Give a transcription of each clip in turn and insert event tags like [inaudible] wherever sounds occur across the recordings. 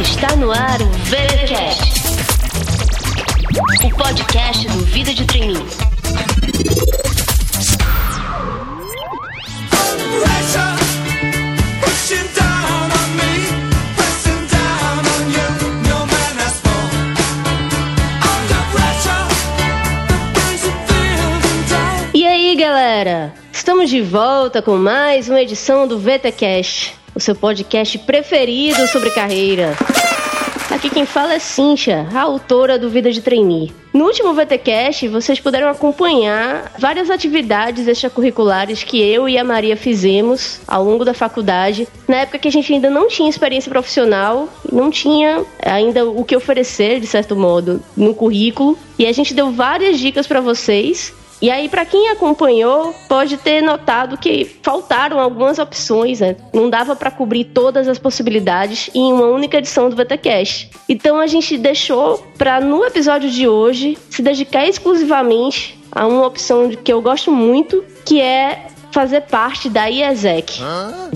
Está no ar o VeraCast, o podcast do Vida de Treininho. E aí, galera? Estamos de volta com mais uma edição do VTcast, o seu podcast preferido sobre carreira. Aqui quem fala é Cincha, a autora do Vida de Trainee. No último VTcast, vocês puderam acompanhar várias atividades extracurriculares que eu e a Maria fizemos ao longo da faculdade, na época que a gente ainda não tinha experiência profissional, não tinha ainda o que oferecer, de certo modo, no currículo, e a gente deu várias dicas para vocês e aí, para quem acompanhou, pode ter notado que faltaram algumas opções, né? Não dava para cobrir todas as possibilidades em uma única edição do VTcast. Então a gente deixou para no episódio de hoje se dedicar exclusivamente a uma opção que eu gosto muito, que é fazer parte da IESEC.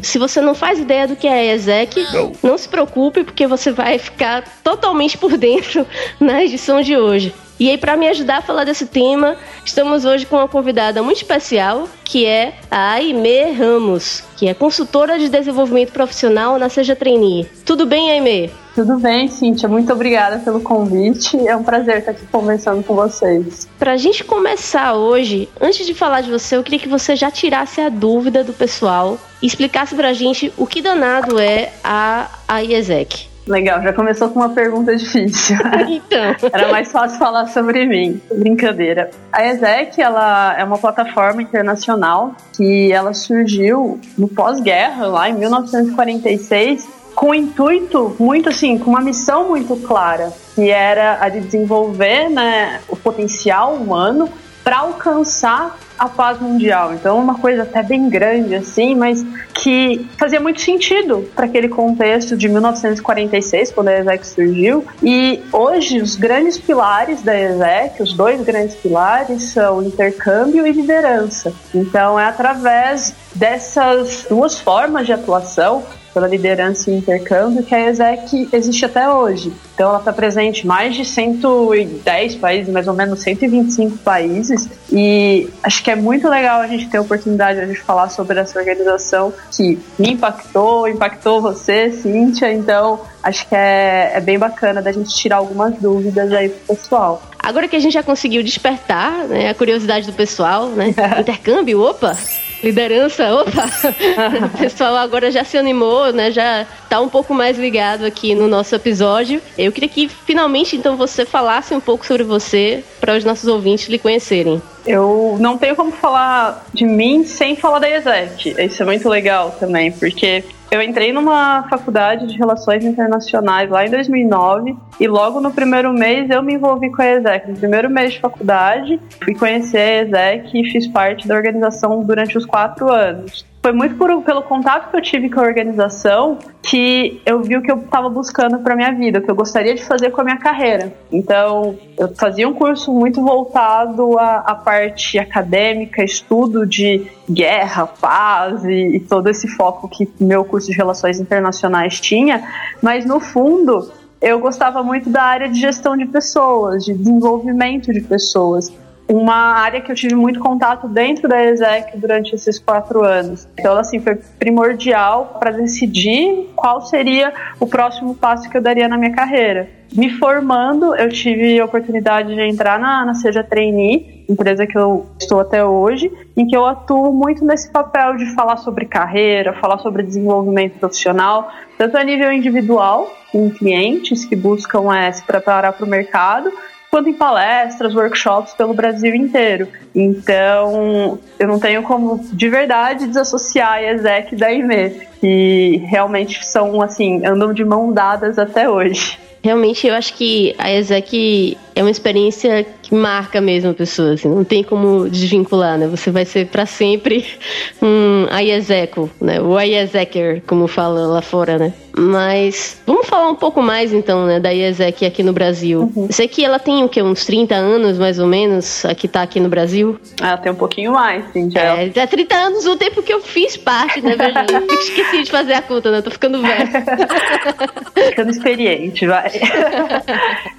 Se você não faz ideia do que é a IESEC, não. não se preocupe, porque você vai ficar totalmente por dentro [laughs] na edição de hoje. E aí, para me ajudar a falar desse tema, estamos hoje com uma convidada muito especial, que é a Aimee Ramos, que é consultora de desenvolvimento profissional na Seja Trainee. Tudo bem, Aimee? Tudo bem, Cíntia. Muito obrigada pelo convite. É um prazer estar aqui conversando com vocês. Para a gente começar hoje, antes de falar de você, eu queria que você já tirasse a dúvida do pessoal e explicasse para a gente o que danado é a, a IESEC. Legal, já começou com uma pergunta difícil. [laughs] Então. Era mais fácil falar sobre mim. Brincadeira. A ESEC, ela é uma plataforma internacional que ela surgiu no pós-guerra, lá em 1946, com um intuito muito assim, com uma missão muito clara, que era a de desenvolver né, o potencial humano para alcançar a paz mundial. Então, uma coisa até bem grande assim, mas que fazia muito sentido para aquele contexto de 1946, quando a ESEC surgiu. E hoje, os grandes pilares da ESEC, os dois grandes pilares, são intercâmbio e liderança. Então, é através dessas duas formas de atuação pela liderança e intercâmbio que a ESEC existe até hoje. Então ela está presente em mais de 110 países, mais ou menos 125 países, e acho que é muito legal a gente ter a oportunidade de falar sobre essa organização que me impactou, impactou você, Cíntia, então acho que é, é bem bacana da gente tirar algumas dúvidas aí pro pessoal. Agora que a gente já conseguiu despertar né, a curiosidade do pessoal, né? [laughs] Intercâmbio, opa! Liderança, opa! [laughs] o pessoal agora já se animou, né? Já tá um pouco mais ligado aqui no nosso episódio. Eu queria que finalmente então você falasse um pouco sobre você para os nossos ouvintes lhe conhecerem. Eu não tenho como falar de mim sem falar da ESEC. Isso é muito legal também, porque eu entrei numa faculdade de Relações Internacionais lá em 2009 e logo no primeiro mês eu me envolvi com a ESEC. No primeiro mês de faculdade, fui conhecer a ESEC e fiz parte da organização durante os quatro anos foi muito por, pelo contato que eu tive com a organização que eu vi o que eu estava buscando para minha vida, o que eu gostaria de fazer com a minha carreira. Então, eu fazia um curso muito voltado à, à parte acadêmica, estudo de guerra, paz e, e todo esse foco que meu curso de relações internacionais tinha, mas no fundo eu gostava muito da área de gestão de pessoas, de desenvolvimento de pessoas uma área que eu tive muito contato dentro da ESEC durante esses quatro anos. Então, assim, foi primordial para decidir qual seria o próximo passo que eu daria na minha carreira. Me formando, eu tive a oportunidade de entrar na, na Seja Trainee, empresa que eu estou até hoje, em que eu atuo muito nesse papel de falar sobre carreira, falar sobre desenvolvimento profissional, tanto a nível individual, com clientes que buscam é, se preparar para o mercado, quanto em palestras, workshops pelo Brasil inteiro. Então, eu não tenho como de verdade desassociar a ESEC da IME, que realmente são assim, andam de mão dadas até hoje. Realmente, eu acho que a ESEC é uma experiência que marca mesmo a pessoa, assim, não tem como desvincular, né? Você vai ser para sempre [laughs] um Aiezeco, né? O Aiezeker, como fala lá fora, né? Mas vamos falar um pouco mais então, né, da IESEC aqui no Brasil. Uhum. Sei que ela tem o que uns 30 anos mais ou menos, aqui tá aqui no Brasil. Ela tem um pouquinho mais, sim, já. É, é 30 anos o tempo que eu fiz parte, né? Eu [laughs] esqueci de fazer a conta, né? Tô ficando velha. [laughs] ficando experiente, vai.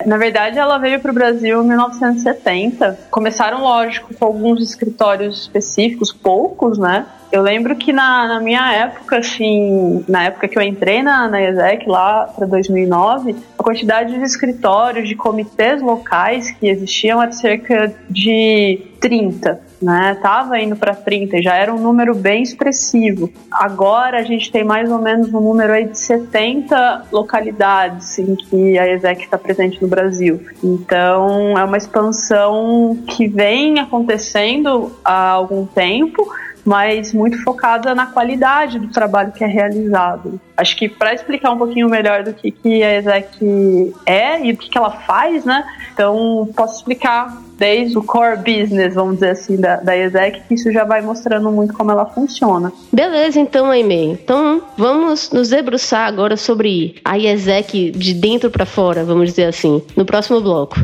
Na verdade, ela veio pro Brasil em 1970. Começaram, lógico, com alguns escritórios específicos, poucos, né? Eu lembro que na, na, minha época, assim, na época que eu entrei na, na ESEC, lá para 2009, a quantidade de escritórios, de comitês locais que existiam era cerca de 30 né? Tava indo para 30, já era um número bem expressivo. Agora a gente tem mais ou menos um número aí de 70 localidades em que a ESEC está presente no Brasil. Então é uma expansão que vem acontecendo há algum tempo mas muito focada na qualidade do trabalho que é realizado. Acho que para explicar um pouquinho melhor do que, que a ESEC é e o que, que ela faz, né? Então, posso explicar desde o core business, vamos dizer assim, da, da ESEC, que isso já vai mostrando muito como ela funciona. Beleza, então, Aimee. Então, vamos nos debruçar agora sobre a ESEC de dentro para fora, vamos dizer assim, no próximo bloco.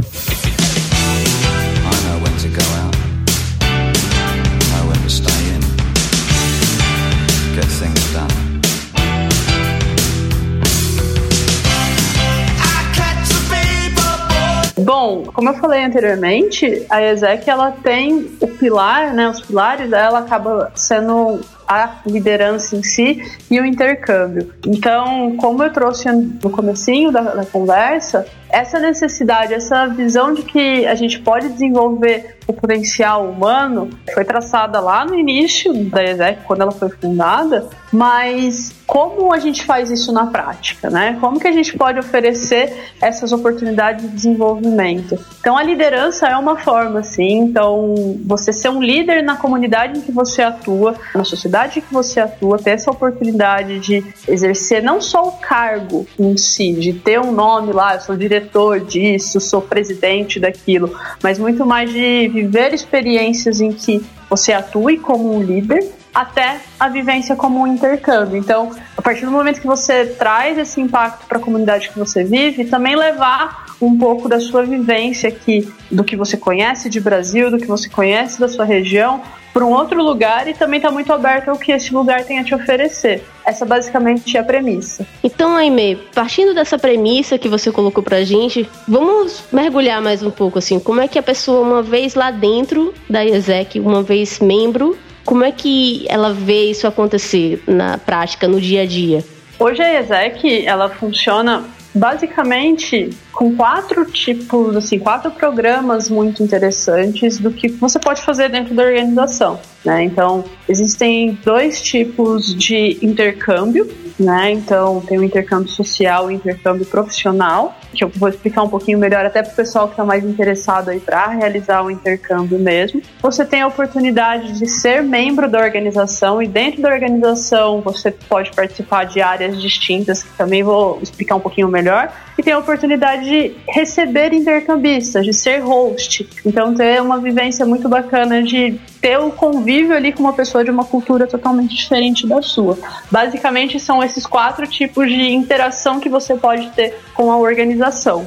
Bom, como eu falei anteriormente, a ESEC ela tem o pilar, né? Os pilares dela acaba sendo a liderança em si e o intercâmbio. Então, como eu trouxe no comecinho da, da conversa, essa necessidade, essa visão de que a gente pode desenvolver o potencial humano foi traçada lá no início da ESEC, quando ela foi fundada, mas como a gente faz isso na prática, né? Como que a gente pode oferecer essas oportunidades de desenvolvimento? Então a liderança é uma forma, sim. Então você ser um líder na comunidade em que você atua, na sociedade em que você atua, ter essa oportunidade de exercer não só o cargo em si, de ter um nome lá, eu sou diretor disso, sou presidente daquilo, mas muito mais de viver experiências em que você atue como um líder até a vivência como um intercâmbio. Então, a partir do momento que você traz esse impacto para a comunidade que você vive, também levar um pouco da sua vivência aqui, do que você conhece de Brasil, do que você conhece da sua região, para um outro lugar e também está muito aberto ao que esse lugar tem a te oferecer. Essa basicamente é a premissa. Então, Aime, partindo dessa premissa que você colocou pra gente, vamos mergulhar mais um pouco assim, como é que a pessoa uma vez lá dentro da IESEC, uma vez membro, como é que ela vê isso acontecer na prática, no dia a dia? Hoje a ESEC, ela funciona basicamente com quatro tipos, assim, quatro programas muito interessantes do que você pode fazer dentro da organização. Né? Então, existem dois tipos de intercâmbio, né? Então, tem o intercâmbio social e o intercâmbio profissional, que eu vou explicar um pouquinho melhor até para o pessoal que está mais interessado para realizar o intercâmbio mesmo. Você tem a oportunidade de ser membro da organização e dentro da organização você pode participar de áreas distintas, que também vou explicar um pouquinho melhor, e tem a oportunidade de receber intercambistas, de ser host. Então, ter uma vivência muito bacana de ter o convívio ali com uma pessoa de uma cultura totalmente diferente da sua. Basicamente, são esses quatro tipos de interação que você pode ter com a organização.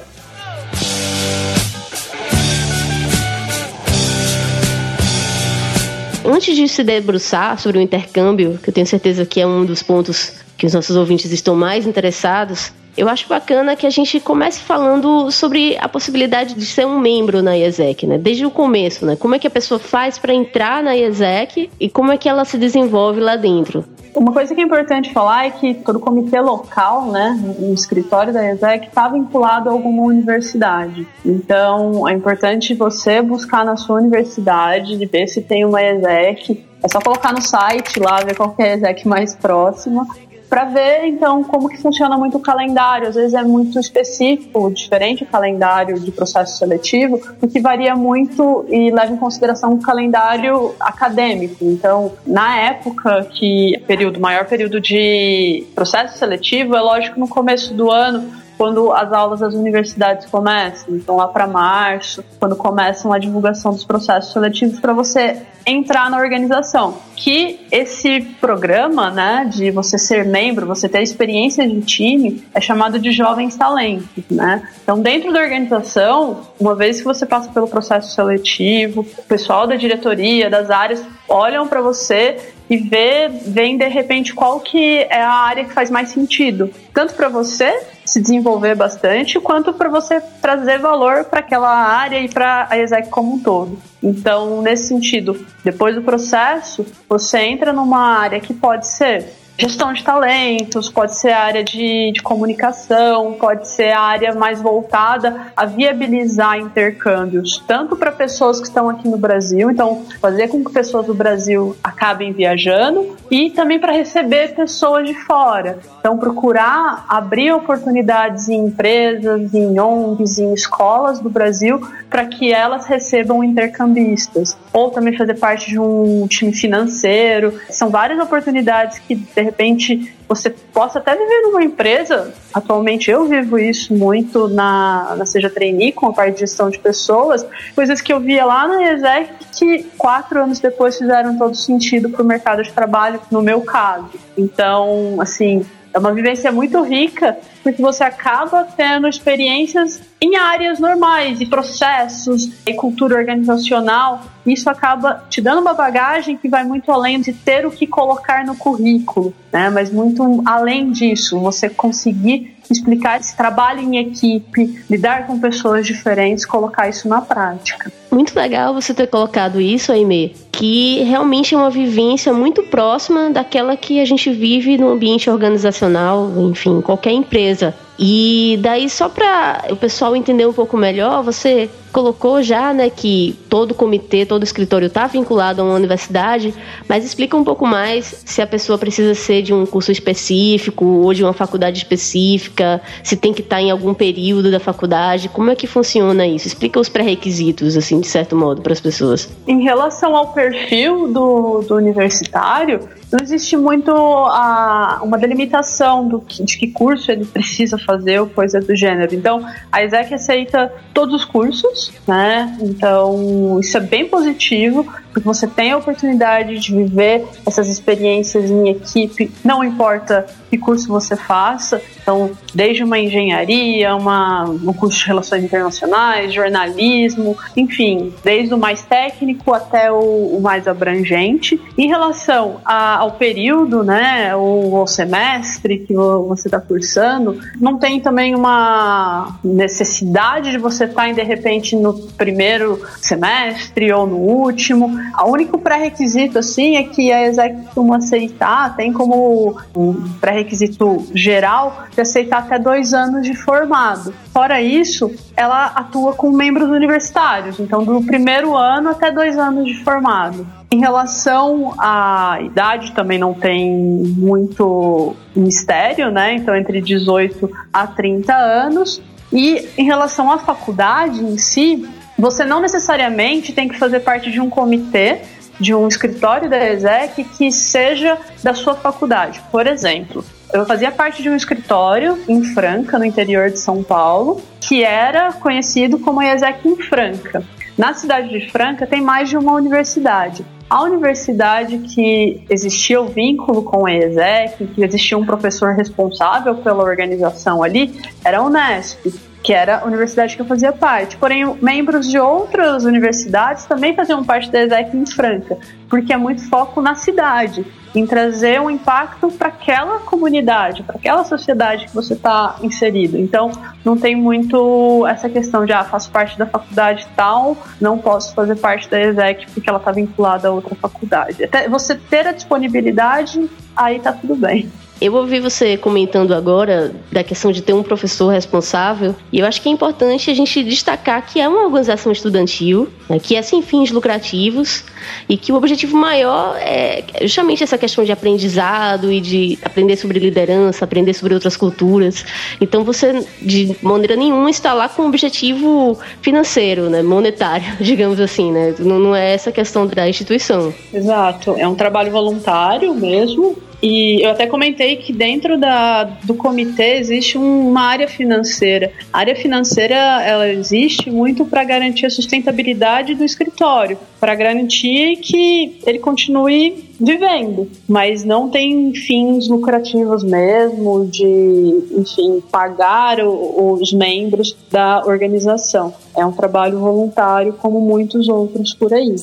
Antes de se debruçar sobre o intercâmbio, que eu tenho certeza que é um dos pontos que os nossos ouvintes estão mais interessados, eu acho bacana que a gente comece falando sobre a possibilidade de ser um membro na IESEC, né? Desde o começo, né? Como é que a pessoa faz para entrar na IESEC e como é que ela se desenvolve lá dentro. Uma coisa que é importante falar é que todo comitê local, né, no escritório da ESEC, está vinculado a alguma universidade. Então, é importante você buscar na sua universidade, de ver se tem uma ESEC. É só colocar no site lá, ver qual é a ESEC mais próxima para ver então como que funciona muito o calendário. Às vezes é muito específico, diferente o calendário de processo seletivo, porque varia muito e leva em consideração o calendário acadêmico. Então, na época que período maior período de processo seletivo, é lógico no começo do ano quando as aulas das universidades começam, então lá para março, quando começam a divulgação dos processos seletivos para você entrar na organização. Que esse programa, né, de você ser membro, você ter experiência de time, é chamado de jovens talentos, né? Então, dentro da organização, uma vez que você passa pelo processo seletivo, o pessoal da diretoria, das áreas olham para você e vê, veem de repente qual que é a área que faz mais sentido, tanto para você se desenvolver bastante, quanto para você trazer valor para aquela área e para a exec como um todo. Então, nesse sentido, depois do processo, você entra numa área que pode ser gestão de talentos, pode ser área de, de comunicação, pode ser a área mais voltada a viabilizar intercâmbios, tanto para pessoas que estão aqui no Brasil, então fazer com que pessoas do Brasil acabem viajando, e também para receber pessoas de fora. Então, procurar abrir oportunidades em empresas, em ONGs, em escolas do Brasil, para que elas recebam intercambistas. Ou também fazer parte de um time financeiro. São várias oportunidades que, de repente, você possa até viver numa empresa. Atualmente eu vivo isso muito na, na Seja Trainee, com a parte de gestão de pessoas, coisas que eu via lá na ESEC que quatro anos depois fizeram todo sentido para o mercado de trabalho, no meu caso. Então, assim, é uma vivência muito rica, porque você acaba tendo experiências em áreas normais e processos e cultura organizacional. Isso acaba te dando uma bagagem que vai muito além de ter o que colocar no currículo, né? Mas muito além disso, você conseguir explicar esse trabalho em equipe, lidar com pessoas diferentes, colocar isso na prática. Muito legal você ter colocado isso, Aimee, que realmente é uma vivência muito próxima daquela que a gente vive no ambiente organizacional, enfim, qualquer empresa. E daí, só para o pessoal entender um pouco melhor, você colocou já né, que todo comitê, todo escritório está vinculado a uma universidade, mas explica um pouco mais se a pessoa precisa ser de um curso específico ou de uma faculdade específica, se tem que estar tá em algum período da faculdade, como é que funciona isso? Explica os pré-requisitos, assim, de certo modo, para as pessoas. Em relação ao perfil do, do universitário, não existe muito a, uma delimitação do de que curso ele precisa fazer ou coisa do gênero. Então, a ISEC aceita todos os cursos, né? Então, isso é bem positivo, porque você tem a oportunidade de viver essas experiências em equipe, não importa que curso você faça, então, desde uma engenharia, uma, um curso de relações internacionais, jornalismo, enfim, desde o mais técnico até o, o mais abrangente. Em relação a, ao período, né, ou ao semestre que você está cursando, não tem também uma necessidade de você estar, tá, de repente, no primeiro semestre ou no último. O único pré-requisito, assim, é que a ESEC costuma aceitar, tem como um pré-requisito geral, de aceitar até dois anos de formado. Fora isso, ela atua com membros universitários, então do primeiro ano até dois anos de formado. Em relação à idade, também não tem muito mistério, né? Então, entre 18 a 30 anos. E em relação à faculdade em si, você não necessariamente tem que fazer parte de um comitê de um escritório da ESEC que seja da sua faculdade. Por exemplo, eu fazia parte de um escritório em Franca, no interior de São Paulo, que era conhecido como ESEC em Franca. Na cidade de Franca tem mais de uma universidade. A universidade que existia o vínculo com a ESEC, que existia um professor responsável pela organização ali, era a Unesp que era a universidade que eu fazia parte. Porém, membros de outras universidades também faziam parte da ESEC em Franca, porque é muito foco na cidade, em trazer um impacto para aquela comunidade, para aquela sociedade que você está inserido. Então, não tem muito essa questão de, ah, faço parte da faculdade tal, não posso fazer parte da ESEC porque ela está vinculada a outra faculdade. Até você ter a disponibilidade, aí tá tudo bem. Eu ouvi você comentando agora da questão de ter um professor responsável, e eu acho que é importante a gente destacar que é uma organização estudantil, né, que é sem fins lucrativos, e que o objetivo maior é justamente essa questão de aprendizado e de aprender sobre liderança, aprender sobre outras culturas. Então você, de maneira nenhuma, está lá com um objetivo financeiro, né, monetário, [laughs] digamos assim, né? Não, não é essa questão da instituição. Exato, é um trabalho voluntário mesmo, E eu até comentei que dentro da, do comitê existe uma área financeira. A área financeira ela existe muito para garantir a sustentabilidade do escritório, para garantir que ele continue vivendo, mas não tem fins lucrativos mesmo de, enfim, pagar o, os membros da organização. É um trabalho voluntário como muitos outros por aí.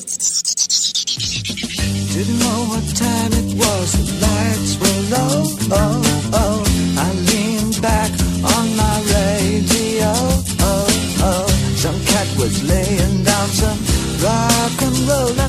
Didn't know what time was, the lights were low, oh, oh. I leaned back on my radio, oh, oh. Some cat was laying down some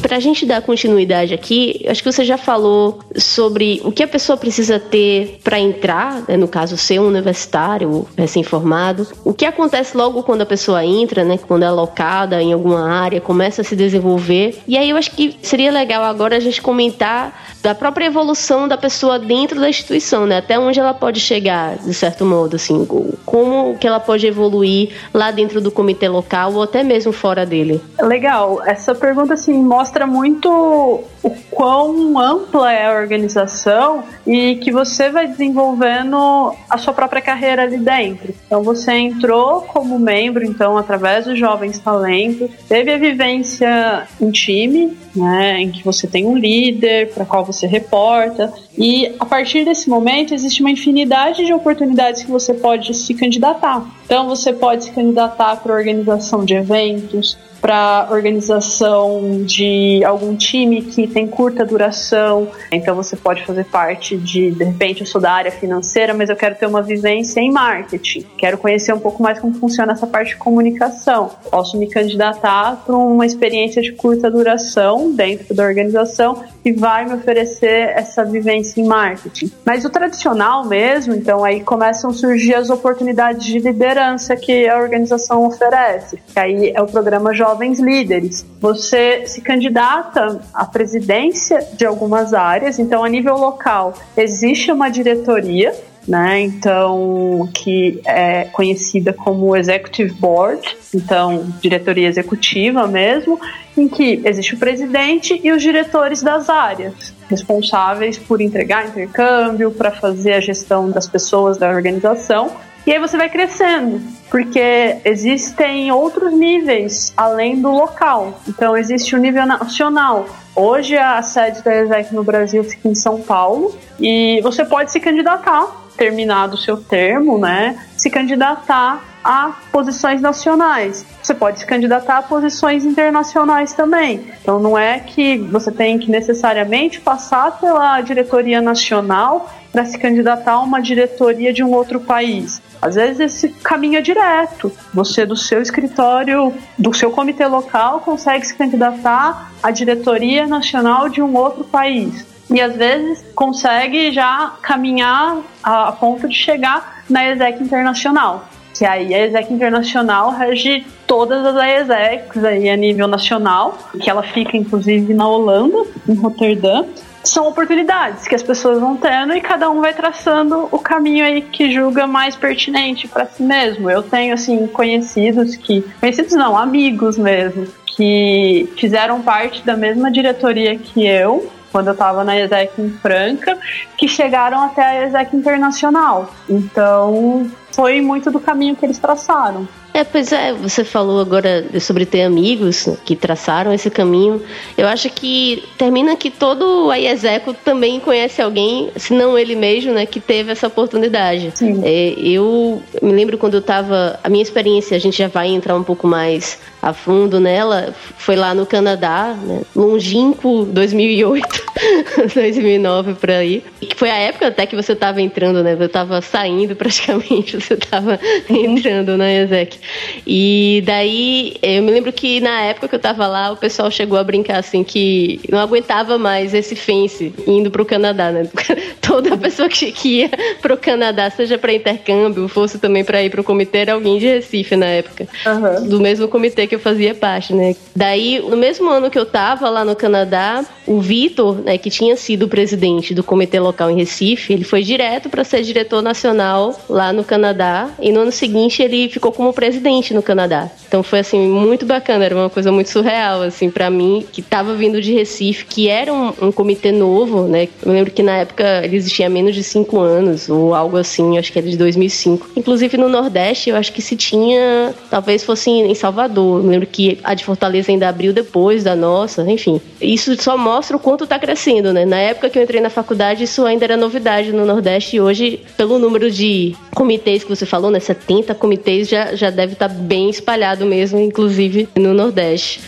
Para a gente dar continuidade aqui, acho que você já falou sobre o que a pessoa precisa ter para entrar, né, no caso ser um universitário recém-formado, o que acontece logo quando a pessoa entra, né, quando é alocada em alguma área, começa a se desenvolver. E aí eu acho que seria legal agora a gente comentar da própria evolução da pessoa dentro da instituição, né? Até onde ela pode chegar, de certo modo, assim, como que ela pode evoluir lá dentro do comitê local ou até mesmo fora dele. Legal. Essa pergunta assim mostra muito o quão ampla é a organização e que você vai desenvolvendo a sua própria carreira ali dentro. Então você entrou como membro, então através dos jovens talentos, teve a vivência em time, né, em que você tem um líder para qual você reporta e a partir desse momento existe uma infinidade de oportunidades que você pode se candidatar. Então você pode se candidatar para organização de eventos, para organização de algum time que tem curta duração. Então você pode fazer parte de, de repente, eu sou da área financeira, mas eu quero ter uma vivência em marketing. Quero conhecer um pouco mais como funciona essa parte de comunicação. Posso me candidatar para uma experiência de curta duração dentro da organização que vai me oferecer essa vivência em marketing. Mas o tradicional mesmo, então aí começam a surgir as oportunidades de liderança que a organização oferece. Que aí é o programa jovens líderes. Você se candidata à presidência de algumas áreas, então a nível local existe uma diretoria né? Então, que é conhecida como Executive Board, então diretoria executiva mesmo, em que existe o presidente e os diretores das áreas, responsáveis por entregar intercâmbio, para fazer a gestão das pessoas da organização e aí você vai crescendo, porque existem outros níveis além do local. Então existe o nível nacional. Hoje a sede da ESEC no Brasil fica em São Paulo e você pode se candidatar, terminado o seu termo, né? Se candidatar a posições nacionais. Você pode se candidatar a posições internacionais também. Então não é que você tem que necessariamente passar pela diretoria nacional para se candidatar a uma diretoria de um outro país. Às vezes esse caminho é direto. Você do seu escritório, do seu comitê local, consegue se candidatar à diretoria nacional de um outro país. E às vezes consegue já caminhar a, ponto de chegar na ESEC internacional que aí a ESEC Internacional rege todas as ESECs aí a nível nacional, que ela fica inclusive na Holanda, em Roterdã. São oportunidades que as pessoas vão tendo e cada um vai traçando o caminho aí que julga mais pertinente para si mesmo. Eu tenho assim conhecidos que, conhecidos não, amigos mesmo, que fizeram parte da mesma diretoria que eu, quando eu estava na ESEC em Franca, que chegaram até a ESEC Internacional. Então, foi muito do caminho que eles traçaram. É, pois é, você falou agora sobre ter amigos que traçaram esse caminho. Eu acho que termina que todo a IESECO também conhece alguém, se não ele mesmo, né, que teve essa oportunidade. É, eu me lembro quando eu estava. A minha experiência, a gente já vai entrar um pouco mais a fundo nela, foi lá no Canadá, né, longínquo 2008, 2009 [laughs] por aí. Que foi a época até que você estava entrando, né? Eu estava saindo praticamente, [laughs] você estava entrando na IESEC. E daí, eu me lembro que na época que eu tava lá, o pessoal chegou a brincar assim que não aguentava mais esse fence indo pro Canadá, né? [laughs] Toda pessoa que, que ia pro Canadá, seja para intercâmbio, fosse também para ir pro comitê, era alguém de Recife na época. Uhum. Do mesmo comitê que eu fazia parte, né? Daí, no mesmo ano que eu tava lá no Canadá, o Vitor, né, que tinha sido presidente do comitê local em Recife, ele foi direto para ser diretor nacional lá no Canadá e no ano seguinte ele ficou como presidente no Canadá. Então foi assim muito bacana, era uma coisa muito surreal assim para mim que tava vindo de Recife, que era um, um, comitê novo, né? Eu lembro que na época ele existia há menos de cinco anos ou algo assim, acho que era de 2005. Inclusive no Nordeste, eu acho que se tinha, talvez fosse em Salvador. Eu lembro que a de Fortaleza ainda abriu depois da nossa, enfim. Isso só mostra o quanto tá crescendo, né? Na época que eu entrei na faculdade, isso ainda era novidade no Nordeste e hoje, pelo número de comitês que você falou, né? 70 comitês já, já deve estar tá bem espalhado mesmo, inclusive no Nordeste.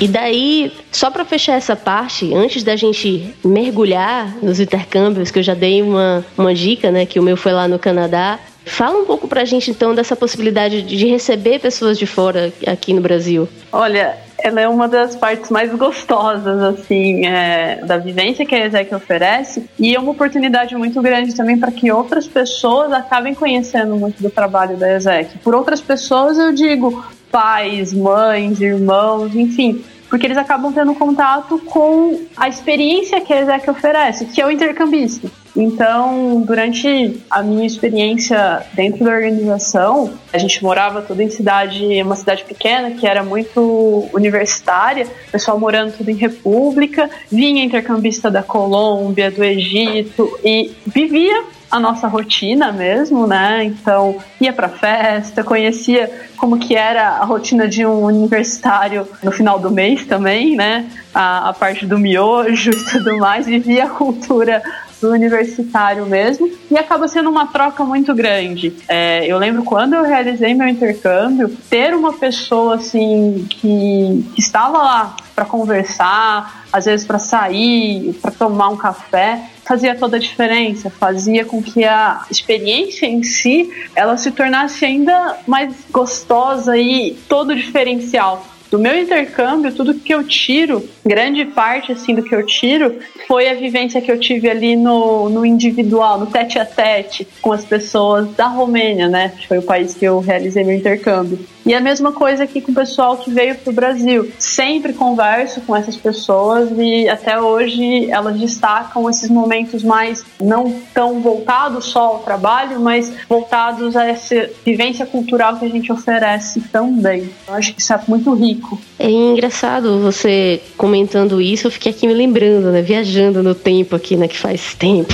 E daí, só para fechar essa parte, antes da gente mergulhar nos intercâmbios, que eu já dei uma, uma dica, né, que o meu foi lá no Canadá, Fala um pouco pra gente então dessa possibilidade de receber pessoas de fora aqui no Brasil. Olha, ela é uma das partes mais gostosas, assim, é, da vivência que a ESEC oferece e é uma oportunidade muito grande também para que outras pessoas acabem conhecendo muito do trabalho da ESEC. Por outras pessoas, eu digo pais, mães, irmãos, enfim, porque eles acabam tendo contato com a experiência que a ESEC oferece, que é o intercambista. Então, durante a minha experiência dentro da organização, a gente morava tudo em cidade, uma cidade pequena que era muito universitária, pessoal morando tudo em república, vinha intercambista da Colômbia, do Egito e vivia a nossa rotina mesmo, né? Então, ia para festa, conhecia como que era a rotina de um universitário no final do mês também, né? A, a parte do miojo e tudo mais, vivia a cultura do universitário mesmo, e acaba sendo uma troca muito grande. É, eu lembro quando eu realizei meu intercâmbio, ter uma pessoa assim que, que estava lá para conversar, às vezes para sair, para tomar um café, fazia toda a diferença, fazia com que a experiência em si ela se tornasse ainda mais gostosa e todo diferencial do meu intercâmbio, tudo que eu tiro, grande parte assim do que eu tiro, foi a vivência que eu tive ali no, no individual, no tete a tete com as pessoas da Romênia, né? Foi o país que eu realizei meu intercâmbio. E a mesma coisa aqui com o pessoal que veio para o Brasil. Sempre converso com essas pessoas e até hoje elas destacam esses momentos mais não tão voltados só ao trabalho, mas voltados a essa vivência cultural que a gente oferece também. Eu acho que isso é muito rico. É engraçado você comentando isso, eu fiquei aqui me lembrando, né? Viajando no tempo aqui, né? Que faz tempo.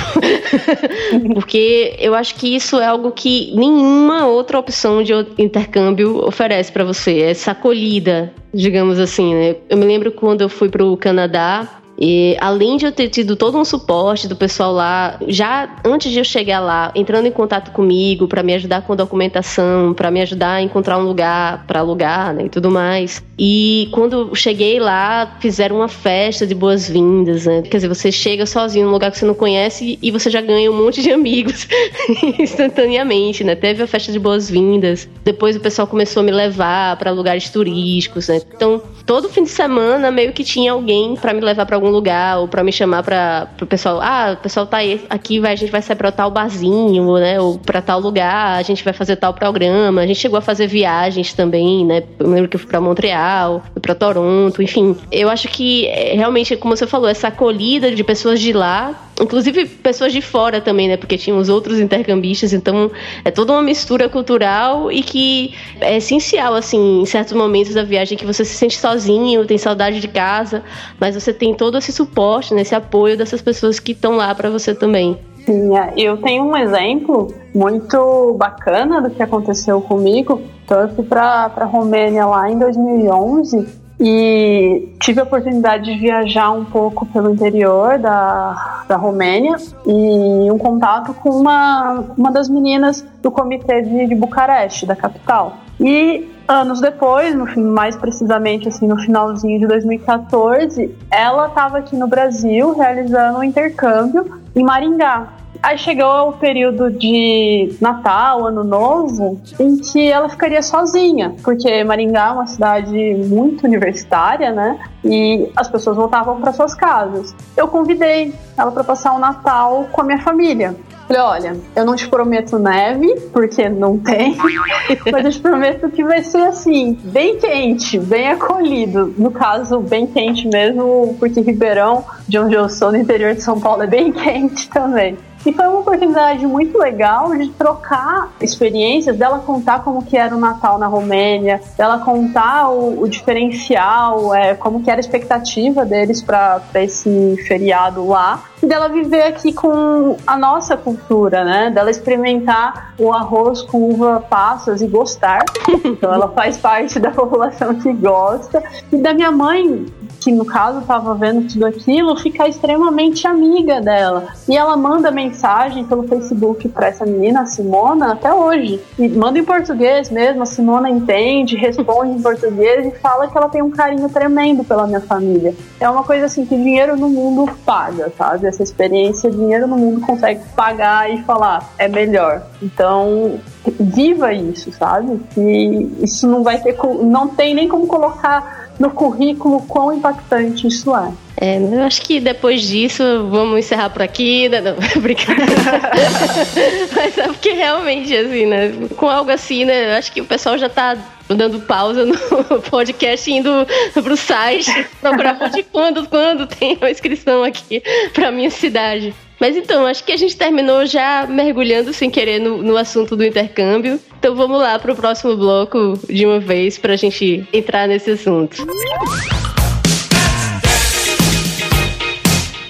[laughs] Porque eu acho que isso é algo que nenhuma outra opção de intercâmbio oferece para você, essa acolhida, digamos assim, né? Eu me lembro quando eu fui para o Canadá, e além de eu ter tido todo um suporte do pessoal lá, já antes de eu chegar lá, entrando em contato comigo para me ajudar com documentação, para me ajudar a encontrar um lugar para alugar, né, e tudo mais. E quando cheguei lá, fizeram uma festa de boas-vindas, né? Quer dizer, você chega sozinho num lugar que você não conhece e você já ganha um monte de amigos [laughs] instantaneamente, né? Teve a festa de boas-vindas. Depois o pessoal começou a me levar para lugares turísticos, né? Então, todo fim de semana meio que tinha alguém para me levar para algum lugar ou para me chamar para o pessoal, ah, o pessoal tá aí, aqui, vai, a gente vai sair para tal barzinho, né, ou para tal lugar, a gente vai fazer tal programa. A gente chegou a fazer viagens também, né? Eu lembro que eu fui para Montreal, fui para Toronto, enfim. Eu acho que é, realmente, como você falou, essa acolhida de pessoas de lá inclusive pessoas de fora também, né? Porque tinham os outros intercambistas, então é toda uma mistura cultural e que é essencial, assim, em certos momentos da viagem que você se sente sozinho, tem saudade de casa, mas você tem todo esse suporte, né, esse apoio dessas pessoas que estão lá para você também. Sim, é, eu tenho um exemplo muito bacana do que aconteceu comigo. Então, eu fui para a Romênia lá em 2011 e tive a oportunidade de viajar um pouco pelo interior da, da Romênia e um contato com uma, uma das meninas do comitê de, de Bucareste, da capital. E anos depois, no, mais precisamente assim no finalzinho de 2014, ela estava aqui no Brasil realizando um intercâmbio em Maringá. Aí chegou o período de Natal, Ano Novo, em que ela ficaria sozinha, porque Maringá é uma cidade muito universitária, né? E as pessoas voltavam para suas casas. Eu convidei ela para passar o Natal com a minha família. Falei, olha, eu não te prometo neve, porque não tem, [laughs] mas eu te prometo que vai ser assim, bem quente, bem acolhido. No caso, bem quente mesmo, porque Ribeirão, de onde eu sou, no interior de São Paulo, é bem [laughs] quente também. E foi uma oportunidade muito legal de trocar experiências, dela contar como que era o Natal na Romênia, dela contar o, o diferencial, é, como que era a expectativa deles para esse feriado lá dela viver aqui com a nossa cultura, né? Dela experimentar o arroz com uva passas e gostar. [laughs] Então ela faz parte da [laughs] população que gosta. E da minha mãe, que no caso estava vendo tudo aquilo, ficar extremamente amiga dela. E ela manda mensagem pelo Facebook para essa menina, a Simona, até hoje. E manda em português mesmo, a Simona entende, responde em português e fala que ela tem um carinho tremendo pela minha família. É uma coisa assim que dinheiro no mundo paga, sabe? Essa experiência, dinheiro no mundo consegue pagar e falar, é melhor. Então, viva isso, sabe? Que isso não vai ter, não tem nem como colocar no currículo quão impactante isso é. É, eu acho que depois disso vamos encerrar por aqui. Não, [laughs] não brincadeira. [laughs] Mas é porque realmente, assim, né? Com algo assim, né? Eu acho que o pessoal já tá dando pausa no [laughs] podcast, indo pro site, procurar de quando, quando tem uma inscrição aqui pra minha cidade. Mas então, acho que a gente terminou já mergulhando sem querer no, no assunto do intercâmbio. Então vamos lá para o próximo bloco de uma vez para a gente entrar nesse assunto.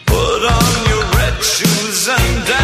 Put on your red shoes and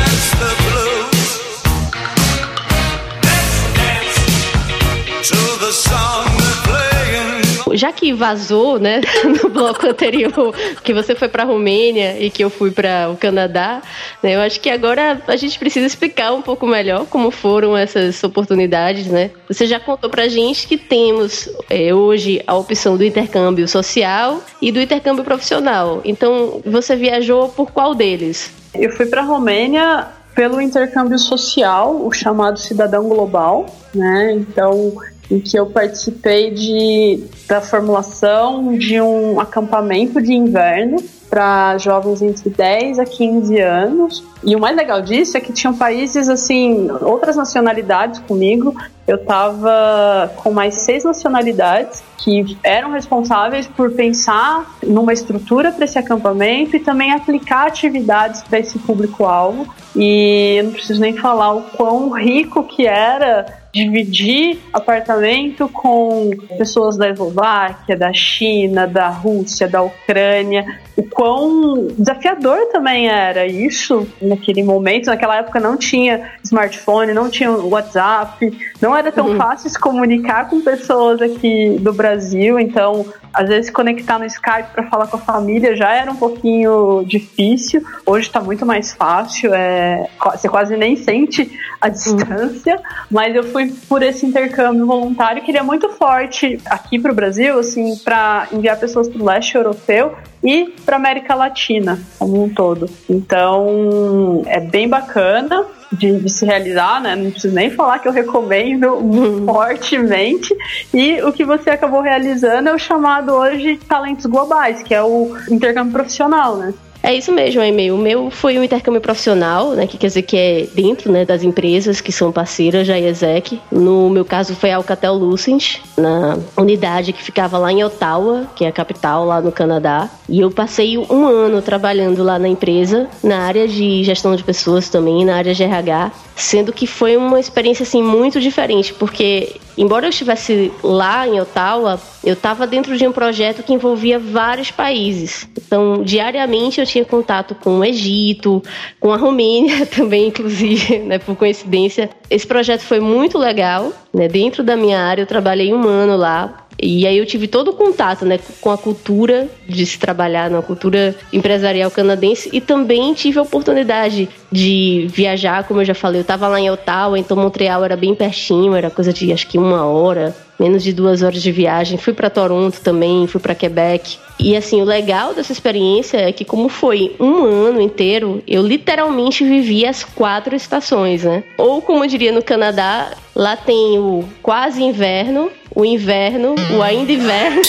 já que vazou, né, [laughs] no bloco anterior, que você foi para a Romênia e que eu fui para o Canadá, né, eu acho que agora a gente precisa explicar um pouco melhor como foram essas oportunidades, né? Você já contou para a gente que temos é, hoje a opção do intercâmbio social e do intercâmbio profissional. Então, você viajou por qual deles? Eu fui para a Romênia pelo intercâmbio social, o chamado Cidadão Global, né? Então, em que eu participei de, da formulação de um acampamento de inverno para jovens entre 10 a 15 anos. E o mais legal disso é que tinham países assim, outras nacionalidades comigo. Eu estava com mais seis nacionalidades que eram responsáveis por pensar numa estrutura para esse acampamento e também aplicar atividades para esse público-alvo. E eu não preciso nem falar o quão rico que era dividir apartamento com pessoas da Eslováquia, da China, da Rússia, da Ucrânia. O quão desafiador também era isso naquele momento. Naquela época não tinha smartphone, não tinha WhatsApp, não era tão uhum. fácil se comunicar com pessoas aqui do Brasil. Então, às vezes, conectar no Skype para falar com a família já era um pouquinho difícil. Hoje está muito mais fácil, é, você quase nem sente a distância. Uhum. Mas eu fui por esse intercâmbio voluntário que ele é muito forte aqui para o Brasil, assim, para enviar pessoas para o leste europeu e para América Latina como um todo. Então é bem bacana de, de, se realizar, né? Não preciso nem falar que eu recomendo uhum. fortemente. E o que você acabou realizando é o chamado hoje Talentos Globais, que é o intercâmbio profissional, né? É isso mesmo, e-mail. O meu foi um intercâmbio profissional, né? Que quer dizer que é dentro né, das empresas que são parceiras da IESEC. No meu caso foi a Alcatel Lucent, na unidade que ficava lá em Ottawa, que é a capital lá no Canadá. E eu passei um ano trabalhando lá na empresa, na área de gestão de pessoas também, na área de RH, sendo que foi uma experiência assim muito diferente, porque embora eu estivesse lá em Ottawa, eu estava dentro de um projeto que envolvia vários países. Então, diariamente eu tinha contato com o Egito, com a Romênia [laughs] também, inclusive, né, por coincidência. Esse projeto foi muito legal, né? Dentro da minha área, eu trabalhei um ano lá e aí eu tive todo o contato né, com a cultura de se trabalhar na cultura empresarial canadense e também tive a oportunidade de viajar, como eu já falei, eu estava lá em Ottawa, então Montreal era bem pertinho, era coisa de acho que uma hora, menos de duas horas de viagem. Fui para Toronto também, fui para Quebec. E assim, o legal dessa experiência é que, como foi um ano inteiro, eu literalmente vivi as quatro estações, né? Ou como eu diria no Canadá, lá tem o quase inverno, o inverno, o ainda inverno.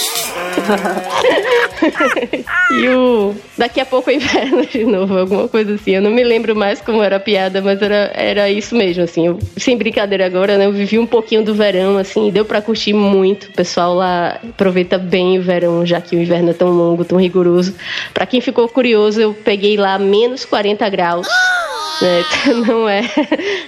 e o daqui a pouco é inverno de novo, alguma coisa assim. Eu não me lembro mais como era a piada, mas era, era isso mesmo, assim. Eu, sem brincadeira agora, né? Eu vivi um pouquinho do verão, assim, e deu pra curtir muito. O pessoal lá aproveita bem o verão, já que o inverno é tão longo, tão rigoroso. Pra quem ficou curioso, eu peguei lá menos 40 graus. [laughs] Não é,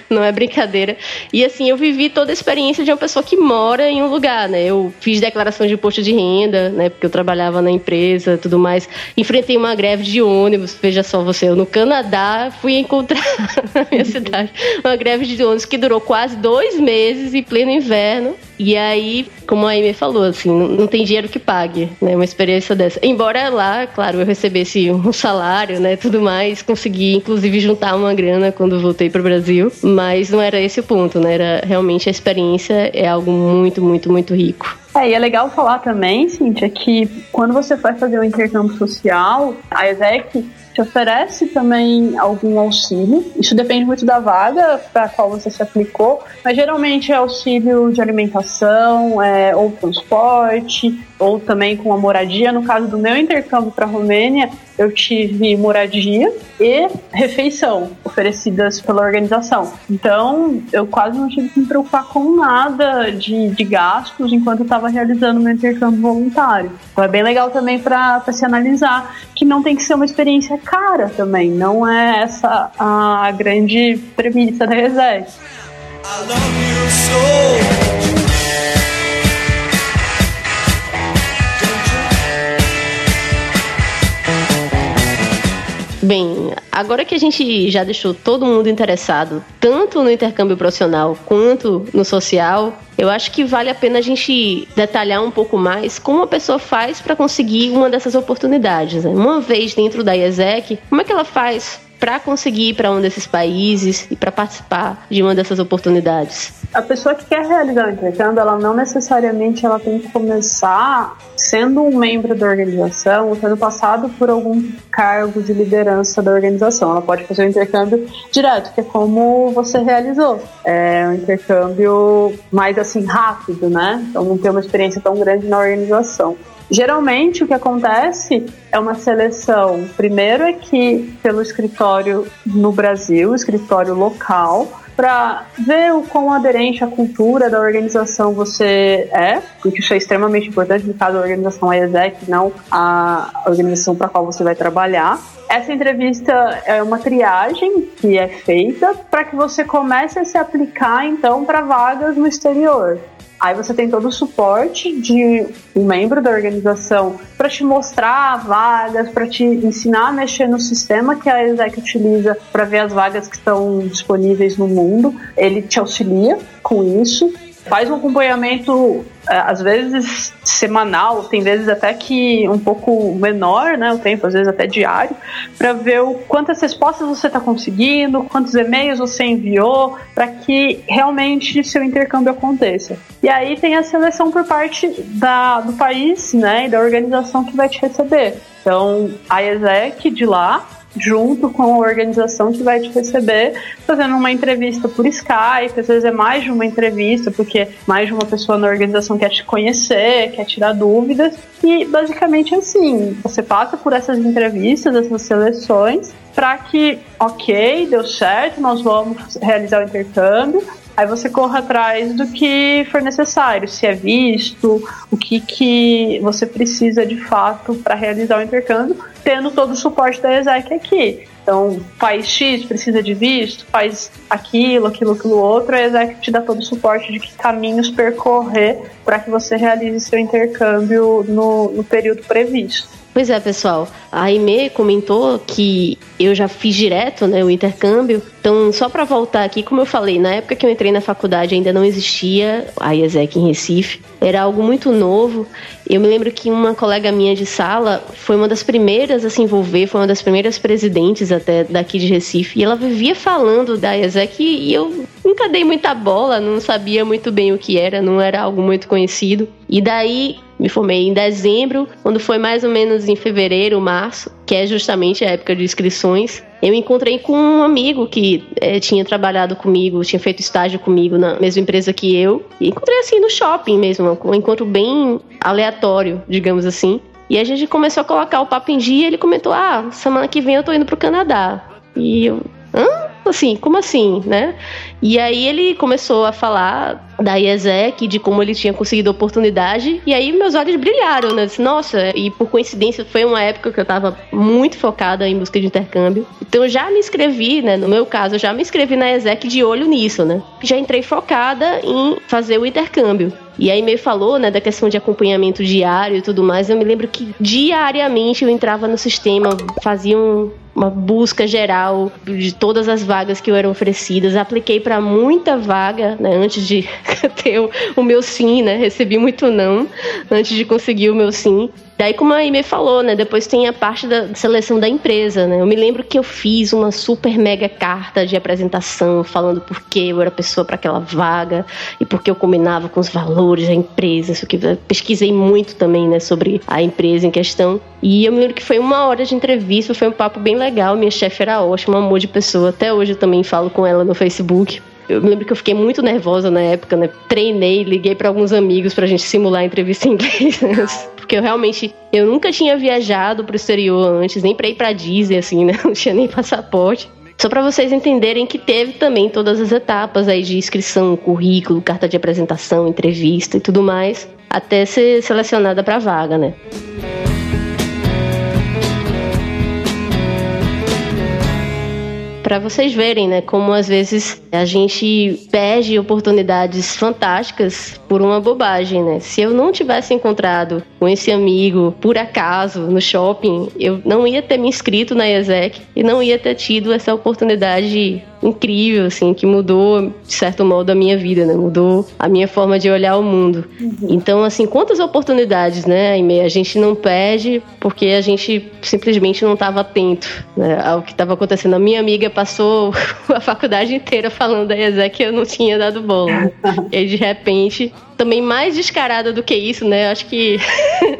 não é brincadeira. E assim, eu vivi toda a experiência de uma pessoa que mora em um lugar, né? Eu fiz declaração de imposto de renda, né? Porque eu trabalhava na empresa, tudo mais. Enfrentei uma greve de ônibus, veja só você, eu no Canadá fui encontrar [laughs] na minha cidade uma greve de ônibus que durou quase dois meses em pleno inverno. E aí, como a Amy falou, assim, não, tem dinheiro que pague, né? Uma experiência dessa. Embora lá, claro, eu recebesse um [laughs] salário, né? Tudo mais, consegui, inclusive, juntar uma grana quando voltei para o Brasil. Mas não era esse o ponto, né? Era realmente a experiência é algo muito, muito, muito rico. É, e é legal falar também, Cintia, que quando você vai fazer um intercâmbio social, a ESEC te oferece também algum auxílio. Isso depende muito da vaga para qual você se aplicou, mas geralmente é auxílio de alimentação, é, ou transporte, ou também com a moradia. No caso do meu intercâmbio para a Romênia, eu tive moradia e refeição oferecidas pela organização. Então, eu quase não tive que me preocupar com nada de, de gastos enquanto eu estava realizando meu intercâmbio voluntário. Então, é bem legal também para se analisar que não tem que ser uma experiência cara também. Não é essa a grande premissa da Reset. I love you so. Bem, agora que a gente já deixou todo mundo interessado, tanto no intercâmbio profissional quanto no social, eu acho que vale a pena a gente detalhar um pouco mais como a pessoa faz para conseguir uma dessas oportunidades. Né? Uma vez dentro da IESEC, como é que ela faz para conseguir ir para um desses países e para participar de uma dessas oportunidades? A pessoa que quer realizar o intercâmbio, ela não necessariamente ela tem que começar sendo um membro da organização ou tendo passado por algum cargo de liderança da organização. Ela pode fazer o intercâmbio direto, que é como você realizou. É um intercâmbio mais assim rápido, né? Então não tem uma experiência tão grande na organização. Geralmente o que acontece é uma seleção. Primeiro é que pelo escritório no Brasil, escritório local, para ver o quão aderente à cultura da organização você é, porque isso é extremamente importante, no caso a organização é a ESEC, não a organização para qual você vai trabalhar. Essa entrevista é uma triagem que é feita para que você comece a se aplicar então para vagas no exterior. Aí você tem todo o suporte de um membro da organização para te mostrar vagas, para te ensinar a mexer no sistema que a Exec utiliza para ver as vagas que estão disponíveis no mundo. Ele te auxilia com isso faz um acompanhamento é, às vezes semanal, tem vezes até que um pouco menor, né, o tempo, às vezes até diário, para ver o quantas respostas você está conseguindo, quantos e-mails você enviou, para que realmente seu intercâmbio aconteça. E aí tem a seleção por parte da, do país, né, e da organização que vai te receber. Então, a ESEC de lá junto com a organização que vai te receber, fazendo uma entrevista por Skype, às vezes é mais de uma entrevista, porque mais de uma pessoa na organização quer te conhecer, quer tirar dúvidas, e basicamente assim, você passa por essas entrevistas, essas seleções, para que, ok, deu certo, nós vamos realizar o intercâmbio, Aí você corra atrás do que for necessário, se é visto, o que, que você precisa de fato para realizar o intercâmbio, tendo todo o suporte da ESEC aqui. Então, país X precisa de visto, faz aquilo, aquilo, aquilo outro, a ESEC te dá todo o suporte de que caminhos percorrer para que você realize seu intercâmbio no, no período previsto. Pois é, pessoal. A Aimee comentou que eu já fiz direto né, o intercâmbio. Então, só para voltar aqui, como eu falei, na época que eu entrei na faculdade ainda não existia a IESEC em Recife. Era algo muito novo. Eu me lembro que uma colega minha de sala foi uma das primeiras a se envolver, foi uma das primeiras presidentes até daqui de Recife. E ela vivia falando da IESEC e eu nunca dei muita bola, não sabia muito bem o que era, não era algo muito conhecido. E daí me formei em dezembro, quando foi mais ou menos em fevereiro, março, que é justamente a época de inscrições. eu encontrei com um amigo que é, tinha trabalhado comigo, tinha feito estágio comigo na mesma empresa que eu. E encontrei assim no shopping mesmo, um encontro bem aleatório, digamos assim. E a gente começou a colocar o papo em dia e ele comentou: Ah, semana que vem eu tô indo pro Canadá. E eu, hã? Assim, como assim, né? E aí ele começou a falar da IESEC, de como ele tinha conseguido oportunidade, e aí meus olhos brilharam, né? Eu disse, nossa, e por coincidência foi uma época que eu estava muito focada em busca de intercâmbio. Então eu já me inscrevi, né? No meu caso, eu já me inscrevi na IESEC de olho nisso, né? Já entrei focada em fazer o intercâmbio. E aí meio falou, né, da questão de acompanhamento diário e tudo mais. Eu me lembro que diariamente eu entrava no sistema, fazia um, uma busca geral de todas as vagas que eram oferecidas. Apliquei para muita vaga, né, antes de [laughs] ter o, meu sim, né? Recebi muito não antes de conseguir o meu sim. Daí, como a Aime falou, né? Depois tem a parte da seleção da empresa, né? Eu me lembro que eu fiz uma super mega carta de apresentação falando por que eu era pessoa para aquela vaga e porque eu combinava com os valores da empresa. Isso que pesquisei muito também, né? Sobre a empresa em questão. E eu me lembro que foi uma hora de entrevista, foi um papo bem legal. Minha chefe era ótima, um amor de pessoa. Até hoje eu também falo com ela no Facebook. Eu lembro que eu fiquei muito nervosa na época, né? Treinei, liguei para alguns amigos pra gente simular a entrevista em [laughs] inglês. Né? Porque eu realmente eu nunca tinha viajado pro exterior antes, nem pra ir pra Disney, assim, né? [laughs] Não tinha nem passaporte. Só para vocês entenderem que teve também todas as etapas aí de inscrição, currículo, carta de apresentação, entrevista e tudo mais, até ser selecionada para vaga, né? Para vocês verem, né, como às vezes a gente perde oportunidades fantásticas por uma bobagem, né? Se eu não tivesse encontrado com esse amigo por acaso no shopping, eu não ia ter me inscrito na ESEC e não ia ter tido essa oportunidade incrível, assim, que mudou, de certo modo, a minha vida, né? Mudou a minha forma de olhar o mundo. Uhum. Então, assim, quantas oportunidades, né, a gente não perde porque a gente simplesmente não estava atento né, ao que estava acontecendo. A minha amiga passou [laughs] a faculdade inteira falando da ESEC que eu não tinha dado bola. [laughs] e aí, de repente, também mais descarada do que isso, né? Acho que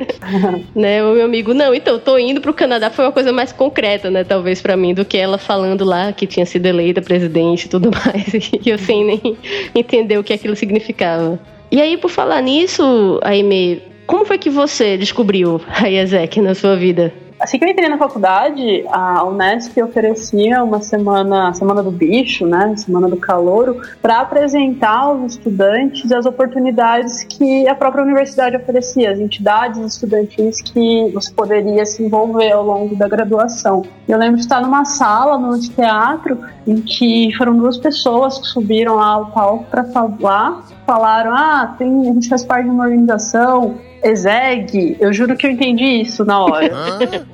[laughs] né, o meu amigo, não, então, tô indo pro Canadá foi uma coisa mais concreta, né, talvez para mim, do que ela falando lá que tinha sido eleita presidente e tudo mais, e eu sem nem entender o que aquilo significava. E aí, por falar nisso, Aime, como foi que você descobriu a IESEC na sua vida? Assim que eu entrei na faculdade, a Unesp oferecia uma semana, semana do bicho, né, semana do calouro, para apresentar aos estudantes as oportunidades que a própria universidade oferecia, as entidades estudantis que você poderia se envolver ao longo da graduação. Eu lembro de estar numa sala no teatro em que foram duas pessoas que subiram lá ao palco para falar, falaram: "Ah, tem, a gente faz parte de uma organização Exeg, eu juro que eu entendi isso na hora.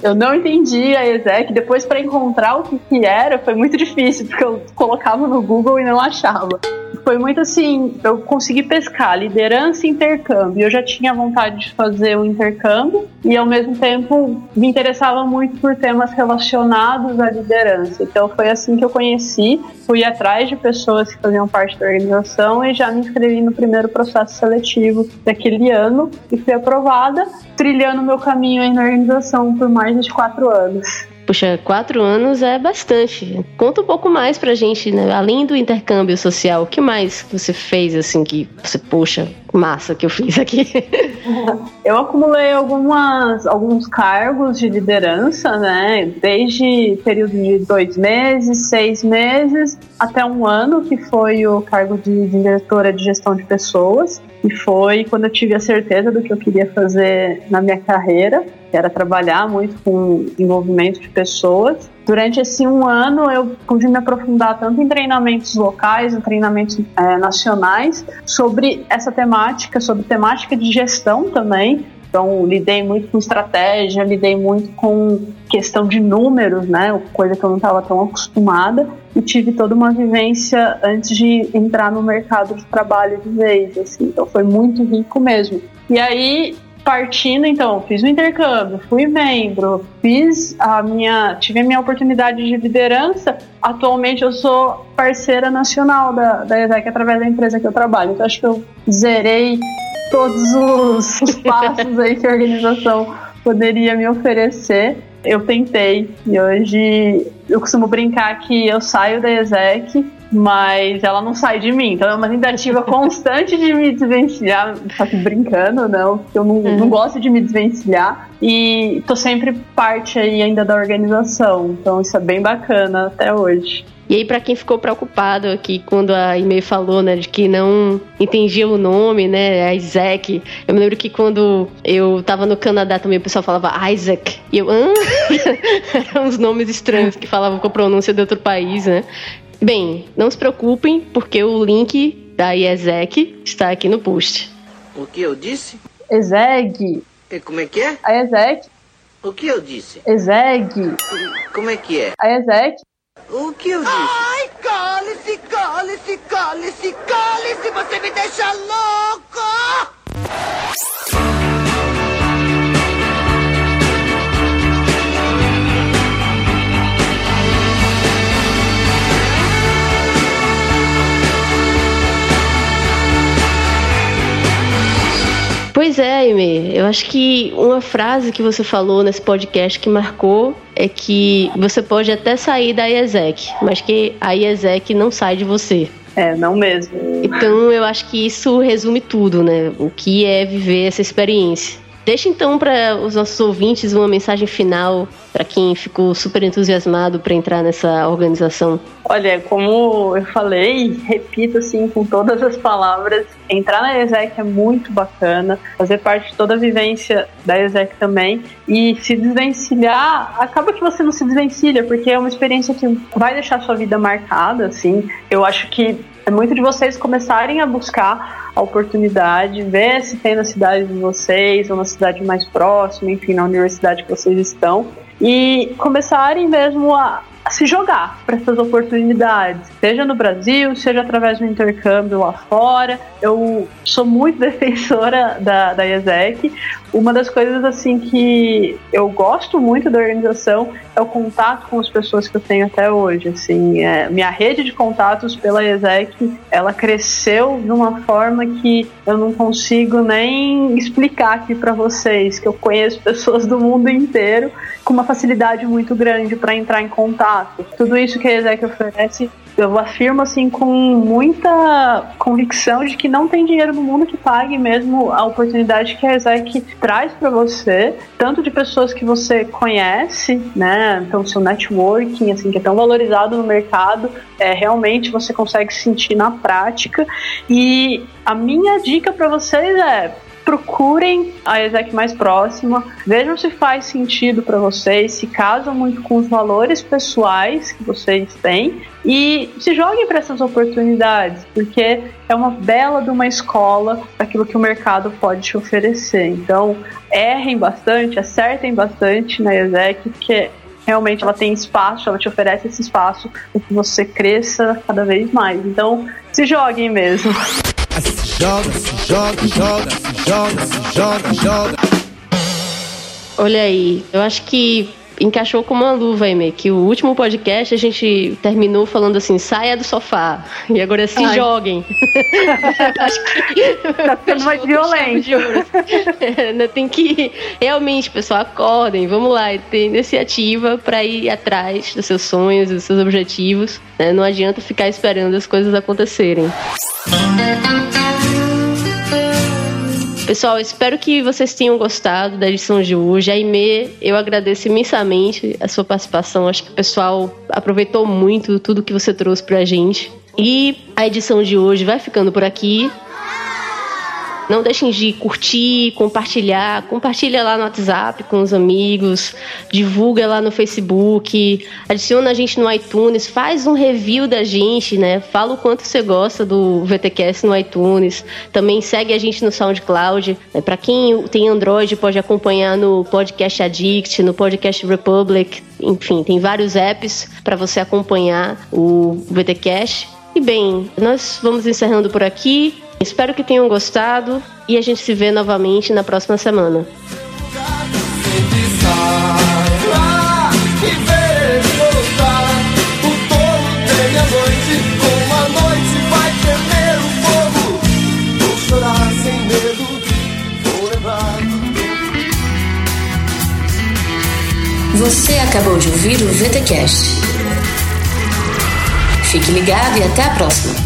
eu não entendi a Exeg. Depois, para encontrar o que, que era, foi muito difícil, porque eu colocava no Google e não achava. Foi muito assim: eu consegui pescar liderança e intercâmbio. Eu já tinha vontade de fazer o intercâmbio e, ao mesmo tempo, me interessava muito por temas relacionados à liderança. Então, foi assim que eu conheci. Fui atrás de pessoas que faziam parte da organização e já me inscrevi no primeiro processo seletivo daquele ano e fui aprovada, trilhando meu caminho aí na organização por mais de quatro anos. Puxa, quatro anos é bastante. Conta um pouco mais pra gente, né? Além do intercâmbio social, o que mais você fez, assim, que você, poxa, massa que eu fiz aqui? [laughs] eu acumulei algumas, alguns cargos de liderança, né? Desde período de dois meses, seis meses, até um ano, que foi o cargo de diretora de gestão de pessoas. E foi quando eu tive a certeza do que eu queria fazer na minha carreira, que era trabalhar muito com envolvimento de pessoas. Durante esse um ano, eu pude me aprofundar tanto em treinamentos locais, em treinamentos é, nacionais, sobre essa temática, sobre temática de gestão também, então, lidei muito com estratégia, lidei muito com questão de números, né? Coisa que eu não estava tão acostumada. E tive toda uma vivência antes de entrar no mercado de trabalho de vez, assim. Então, foi muito rico mesmo. E aí, partindo, então, fiz o intercâmbio, fui membro, fiz a minha, tive a minha oportunidade de liderança. Atualmente eu sou parceira nacional da, da ESEC através da empresa que eu trabalho. Então acho que eu zerei todos os, [laughs] passos aí que a organização poderia me oferecer. Eu tentei e hoje eu costumo brincar que eu saio da ESEC mas ela não sai de mim. Então é uma tentativa [laughs] constante de me desvencilhar, só que brincando, não, porque eu não, uhum. não gosto de me desvencilhar e tô sempre parte aí ainda da organização. Então isso é bem bacana até hoje. E aí, para quem ficou preocupado aqui quando a e-mail falou, né, de que não entendia o nome, né, Isaac. Eu me lembro que quando eu tava no Canadá também o pessoal falava Isaac. E eu, hã? [laughs] Eram uns nomes estranhos que falavam com a pronúncia de outro país, né? Bem, não se preocupem, porque o link da IESEC está aqui no post. O que eu disse? ESEG. E como é que é? A ESEC. O que eu disse? ESEG. Como é que é? A ESEC. O que eu disse? Ai, cale-se, cale-se, cale-se, cale-se, você me deixa louco! Pois é, Aime. Eu acho que uma frase que você falou nesse podcast que marcou é que você pode até sair da IESEC, mas que a IESEC não sai de você. É, não mesmo. Então eu acho que isso resume tudo, né? O que é viver essa experiência. Deixa então para os nossos ouvintes uma mensagem final para quem ficou super entusiasmado para entrar nessa organização. Olha, como eu falei, repito assim com todas as palavras, entrar na ESEC é muito bacana, fazer parte de toda a vivência da ESEC também e se desvencilhar, acaba que você não se desvencilha, porque é uma experiência que vai deixar sua vida marcada, assim. Eu acho que é muito de vocês começarem a buscar a oportunidade, ver se tem na cidade de vocês ou na cidade mais próxima, enfim, na universidade que vocês estão, e começarem mesmo a, se jogar para essas oportunidades, seja no Brasil, seja através do intercâmbio lá fora. Eu sou muito [laughs] defensora da, da IESEC. Uma das coisas assim que eu gosto muito da organização é o contato com as pessoas que eu tenho até hoje. Assim, é, minha rede de contatos pela IESEC, ela cresceu de uma forma que eu não consigo nem explicar aqui para vocês, que eu conheço pessoas do mundo inteiro com uma facilidade muito grande para entrar em contato tudo isso que a ESEC oferece, eu afirmo assim com muita convicção de que não tem dinheiro no mundo que pague mesmo a oportunidade que a ESEC traz para você, tanto de pessoas que você conhece, né? Então seu networking, assim, que é tão valorizado no mercado, é realmente você consegue sentir na prática. E a minha dica para vocês é procurem a ESEC mais próxima, vejam se faz sentido para vocês, se casam muito com os valores pessoais que vocês têm e se joguem para essas oportunidades, porque é uma bela de uma escola daquilo que o mercado pode te oferecer. Então, errem bastante, acertem bastante na ESEC, porque realmente ela tem espaço, ela te oferece esse espaço para que você cresça cada vez mais. Então, se joguem mesmo. Se joga, se joga, joga, se joga, se joga, joga. Olha aí, eu acho que encaixou com uma luva, Amy, que o último podcast a gente terminou falando assim, saia do sofá. E agora se Ai. joguem. [laughs] Acho que tá ficando mais violento. É, [laughs] tem que realmente, pessoal, acordem, vamos lá, ter iniciativa para ir atrás dos seus sonhos, dos seus objetivos. Né? Não adianta ficar esperando as coisas acontecerem. Pessoal, espero que vocês tenham gostado da edição de hoje. A Aimee, eu agradeço imensamente a sua participação. Acho que o pessoal aproveitou muito tudo que você trouxe pra gente. E a edição de hoje vai ficando por aqui. Não deixem de curtir, compartilhar. Compartilha lá no WhatsApp com os amigos. Divulga lá no Facebook. Adiciona a gente no iTunes. Faz um review da gente, né? Fala o quanto você gosta do VTCast no iTunes. Também segue a gente no SoundCloud. É, Para quem tem Android, pode acompanhar no Podcast Addict, no Podcast Republic. Enfim, tem vários apps para você acompanhar o VTCast. E bem, nós vamos encerrando por aqui. Espero que tenham gostado e a gente se vê novamente na próxima semana. Você acabou de ouvir o VTCast. Fique ligado e até a próxima.